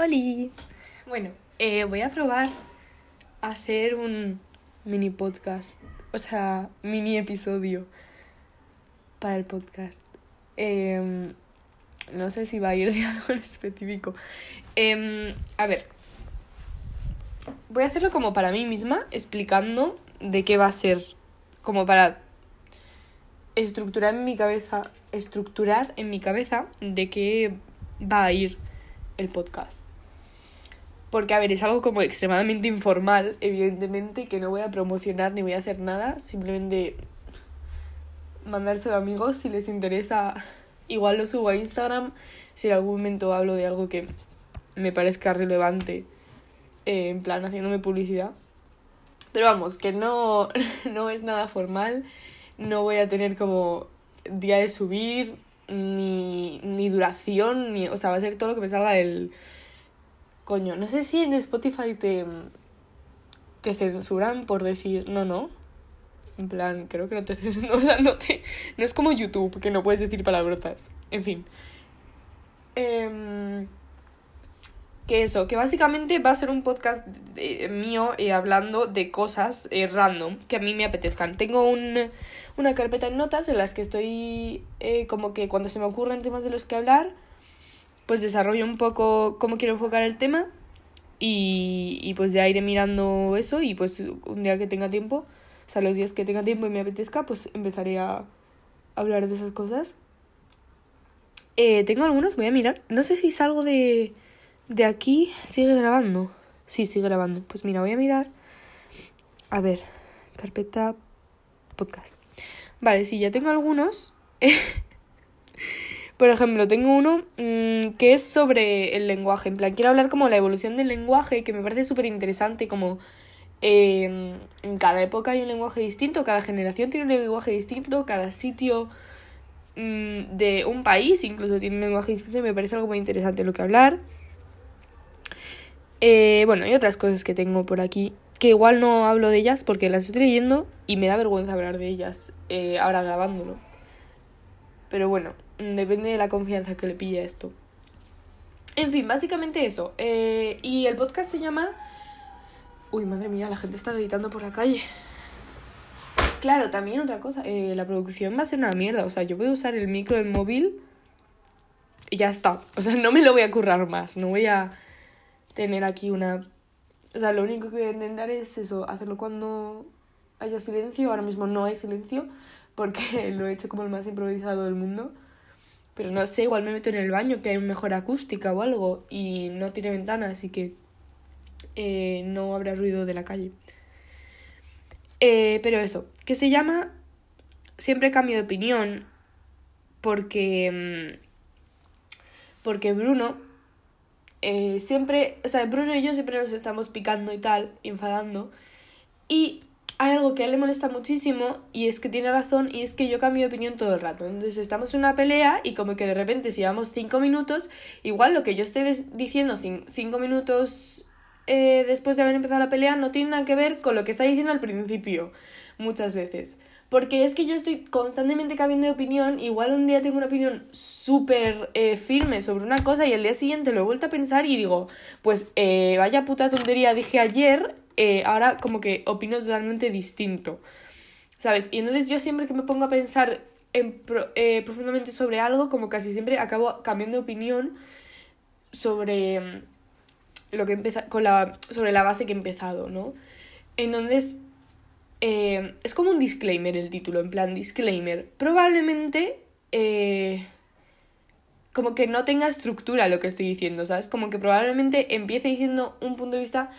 ¡Holi! Bueno, eh, voy a probar hacer un mini podcast. O sea, mini episodio para el podcast. Em, no sé si va a ir de algo en específico. Em, a ver. Voy a hacerlo como para mí misma, explicando de qué va a ser. Como para estructurar en mi cabeza. Estructurar en mi cabeza de qué va a ir el podcast. Porque, a ver, es algo como extremadamente informal, evidentemente, que no voy a promocionar ni voy a hacer nada, simplemente mandárselo a amigos si les interesa. Igual lo subo a Instagram si en algún momento hablo de algo que me parezca relevante, eh, en plan haciéndome publicidad. Pero vamos, que no, no es nada formal, no voy a tener como día de subir, ni, ni duración, ni, o sea, va a ser todo lo que me salga del Coño, no sé si en Spotify te, te censuran por decir no, no. En plan, creo que no te censuran. No, es como YouTube, que no puedes decir palabrotas. En fin. Eh, que eso, que básicamente va a ser un podcast mío eh, hablando de cosas eh, random que a mí me apetezcan. Tengo un, una carpeta en notas en las que estoy eh, como que cuando se me ocurren temas de los que hablar pues desarrollo un poco cómo quiero enfocar el tema y, y pues ya iré mirando eso y pues un día que tenga tiempo, o sea, los días que tenga tiempo y me apetezca, pues empezaré a hablar de esas cosas. Eh, tengo algunos, voy a mirar. No sé si salgo de, de aquí. ¿Sigue grabando? Sí, sigue grabando. Pues mira, voy a mirar. A ver, carpeta podcast. Vale, sí, ya tengo algunos. Por ejemplo, tengo uno mmm, que es sobre el lenguaje. En plan, quiero hablar como la evolución del lenguaje, que me parece súper interesante, como eh, en cada época hay un lenguaje distinto, cada generación tiene un lenguaje distinto, cada sitio mmm, de un país incluso tiene un lenguaje distinto y me parece algo muy interesante lo que hablar. Eh, bueno, hay otras cosas que tengo por aquí que igual no hablo de ellas porque las estoy leyendo y me da vergüenza hablar de ellas eh, ahora grabándolo. Pero bueno, Mm, depende de la confianza que le pille esto. En fin, básicamente eso. Eh, y el podcast se llama... Uy, madre mía, la gente está gritando por la calle. Claro, también otra cosa, eh, la producción va a ser una mierda. O sea, yo voy a usar el micro del móvil y ya está. O sea, no me lo voy a currar más. No voy a tener aquí una... O sea, lo único que voy a intentar es eso, hacerlo cuando haya silencio. Ahora mismo no hay silencio porque lo he hecho como el más improvisado del mundo. Pero no sé, igual me meto en el baño que hay mejor acústica o algo y no tiene ventana, así que eh, no habrá ruido de la calle. Eh, pero eso, que se llama Siempre cambio de opinión porque... Mm, porque Bruno eh, siempre, o sea, Bruno y yo siempre nos estamos picando y tal, enfadando. Y hay algo que a él le molesta muchísimo y es que tiene razón y es que yo cambio de opinión todo el rato. Entonces estamos en una pelea y como que de repente si llevamos cinco minutos, igual lo que yo estoy diciendo cinco minutos eh, después de haber empezado la pelea no tiene nada que ver con lo que está diciendo al principio, muchas veces. Porque es que yo estoy constantemente cambiando de opinión, igual un día tengo una opinión súper eh, firme sobre una cosa y al día siguiente lo he vuelto a pensar y digo, pues eh, vaya puta tontería dije ayer eh, ahora como que opino totalmente distinto, ¿sabes? Y entonces yo siempre que me pongo a pensar en eh, profundamente sobre algo, como casi siempre acabo cambiando de opinión sobre mm, lo que empieza con la sobre la base que he empezado, ¿no? Entonces eh, es como un disclaimer el título, en plan disclaimer. Probablemente como que no tenga estructura lo que estoy diciendo, ¿sabes? Como que probablemente empiece diciendo un punto de vista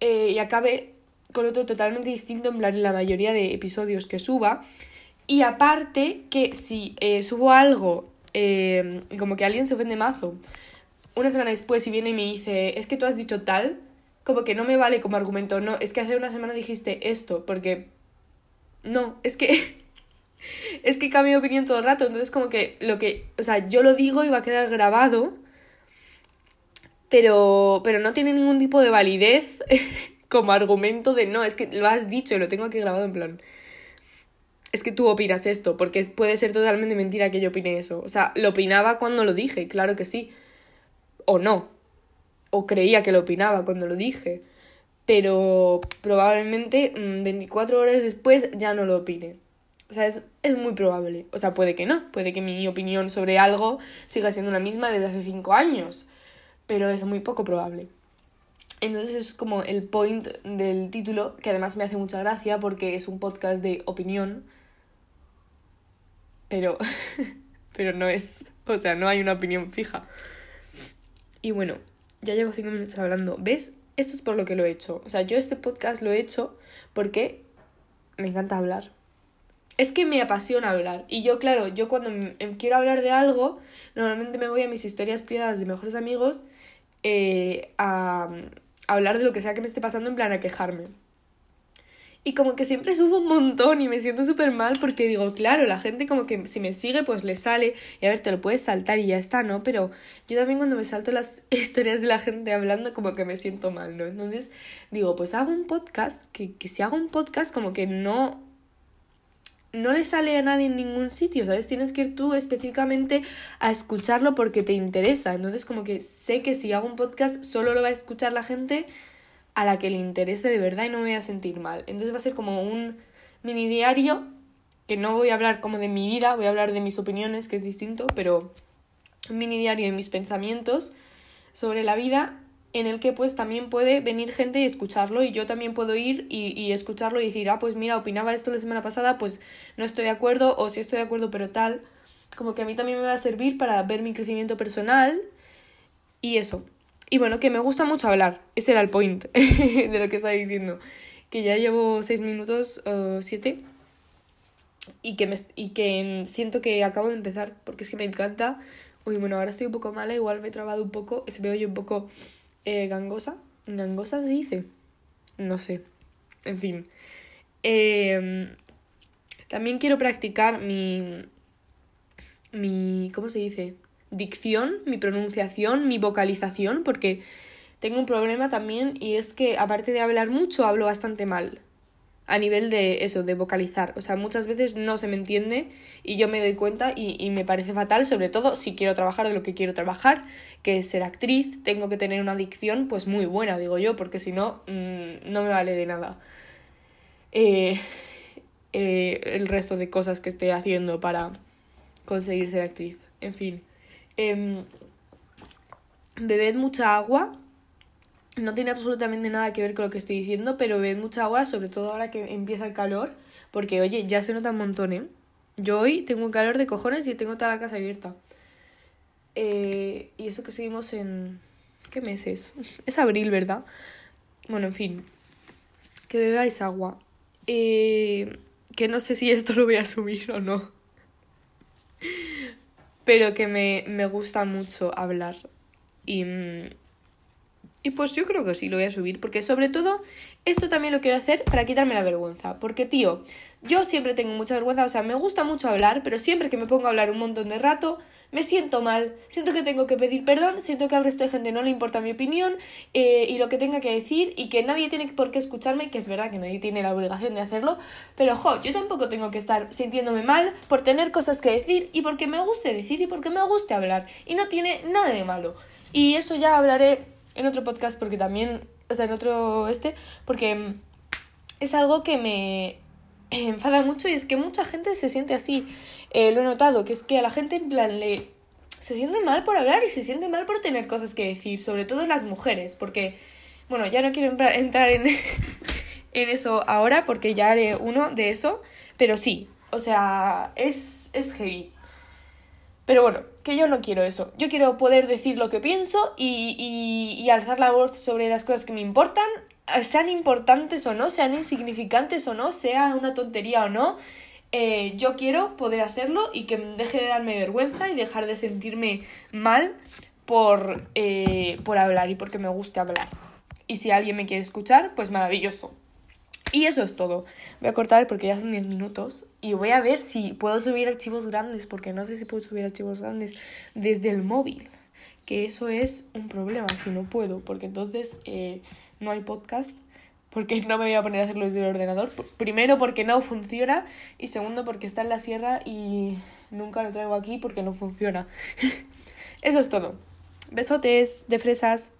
eh, y acabe con otro totalmente distinto en plan la mayoría de episodios que suba. Y aparte que si eh, subo algo eh, como que alguien se ofende mazo, una semana después si viene y me dice, es que tú has dicho tal, como que no me vale como argumento, no, es que hace una semana dijiste esto, porque no, es que es que cambio de opinión todo el rato, entonces como que lo que, o sea, yo lo digo y va a quedar grabado pero, pero no tiene ningún tipo de validez como argumento de no, es que lo has dicho lo tengo aquí grabado en plan. Es que tú opinas esto, porque puede ser totalmente mentira que yo opine eso. O sea, lo opinaba cuando lo dije, claro que sí. O no. o creía que lo opinaba cuando lo dije, pero probablemente 24 mm, horas después ya no lo opine. O sea, es, es, muy probable. O sea, puede que no. Puede que mi opinión sobre algo siga siendo la misma desde hace 5 años. Pero es muy poco probable. Entonces es como el point del título, que además me hace mucha gracia porque es un podcast de opinión. Pero. pero no es. O sea, no hay una opinión fija. Y bueno, ya llevo 5 minutos hablando. ¿Ves? Esto es por lo que lo he hecho. O sea, yo este podcast lo he hecho porque me encanta hablar. Es que me apasiona hablar. Y yo, claro, yo cuando quiero hablar de algo, normalmente me voy a mis historias privadas de mejores amigos eh, a, hablar de lo que sea que me esté pasando en plan a quejarme. Y como que siempre subo un montón y me siento súper mal porque digo, claro, la gente como que si me sigue pues le sale y a ver, te lo puedes saltar y ya está, ¿no? Pero yo también cuando me salto las historias de la gente hablando como que me siento mal, ¿no? Entonces digo, pues hago un podcast, que, que si hago un podcast como que no... No le sale a nadie en ningún sitio, ¿sabes? Tienes que ir tú específicamente a escucharlo porque te interesa. Entonces como que sé que si hago un podcast solo lo va a escuchar la gente a la que le interese de verdad y no me voy a sentir mal. Entonces va a ser como un mini diario, que no voy a hablar como de mi vida, voy a hablar de mis opiniones, que es distinto, pero un mini diario de mis pensamientos sobre la vida en el que pues también puede venir gente y escucharlo y yo también puedo ir y, y, escucharlo y decir, ah, pues mira, opinaba esto la semana pasada, pues no estoy de acuerdo o sí estoy de acuerdo pero tal, como que a mí también me va a servir para ver mi crecimiento personal y eso. Y bueno, que me gusta mucho hablar. Ese era el point de lo que estaba diciendo. Que ya llevo seis minutos o siete. Y que, me, y que siento que acabo de empezar. Porque es que me encanta. Uy, bueno, ahora estoy un poco mala. Igual me he trabado un poco. Se me oye un poco eh, gangosa. ¿Gangosa se dice? No sé. En fin. Eh, también quiero practicar mi... Mi... ¿Cómo se dice? dicción, mi pronunciación, mi vocalización, porque tengo un problema también y es que aparte de hablar mucho, hablo bastante mal. A nivel de eso, de vocalizar. O sea, muchas veces no se me entiende y yo me doy cuenta y, y me parece fatal, sobre todo si quiero trabajar de lo que quiero trabajar, que es ser actriz, tengo que tener una dicción pues muy buena, digo yo, porque si no, mmm, no me vale de nada. Eh, eh, el resto de cosas que estoy haciendo para conseguir ser actriz. En fin. Eh, bebed mucha agua. No tiene absolutamente nada que ver con lo que estoy diciendo, pero bebed mucha agua, sobre todo ahora que empieza el calor, porque oye, ya se nota un montón, ¿eh? Yo hoy tengo un calor de cojones y tengo toda la casa abierta. Eh, y eso que seguimos en... ¿Qué meses? Es abril, ¿verdad? Bueno, en fin. Que bebáis agua. Eh, que no sé si esto lo voy a subir o no pero que me, me gusta mucho hablar. Y, y pues yo creo que sí lo voy a subir, porque sobre todo esto también lo quiero hacer para quitarme la vergüenza. Porque, tío, yo siempre tengo mucha vergüenza, o sea, me gusta mucho hablar, pero siempre que me pongo a hablar un montón de rato, me siento mal, siento que tengo que pedir perdón, siento que al resto de gente no le importa mi opinión eh, y lo que tenga que decir y que nadie tiene por qué escucharme, que es verdad que nadie tiene la obligación de hacerlo, pero jo, yo tampoco tengo que estar sintiéndome mal por tener cosas que decir y porque me guste decir y porque me guste hablar y no tiene nada de malo. Y eso ya hablaré en otro podcast porque también, o sea, en otro este, porque es algo que me enfada mucho y es que mucha gente se siente así. Eh, lo he notado, que es que a la gente en plan le... Se siente mal por hablar y se siente mal por tener cosas que decir, sobre todo las mujeres, porque, bueno, ya no quiero entrar en, en eso ahora porque ya haré uno de eso, pero sí, o sea, es, es heavy. Pero bueno, que yo no quiero eso. Yo quiero poder decir lo que pienso y, y, y alzar la voz sobre las cosas que me importan eh, sean importantes o no, sean insignificantes o no, sea una tontería o no, eh, yo quiero poder hacerlo y que deje de darme vergüenza y dejar de sentirme mal por, eh, por hablar y porque me guste hablar. Y si alguien me quiere escuchar, pues maravilloso. Y eso es todo. Voy a cortar porque ya son 10 minutos y voy a ver si puedo subir archivos grandes, porque no sé si puedo subir archivos grandes desde el móvil. Que eso es un problema, si no puedo, porque entonces no hay podcast porque no me voy a poner a hacerlo desde el ordenador. Primero porque no funciona y segundo porque está en la sierra y nunca lo traigo aquí porque no funciona. Eso es todo. Besotes de fresas.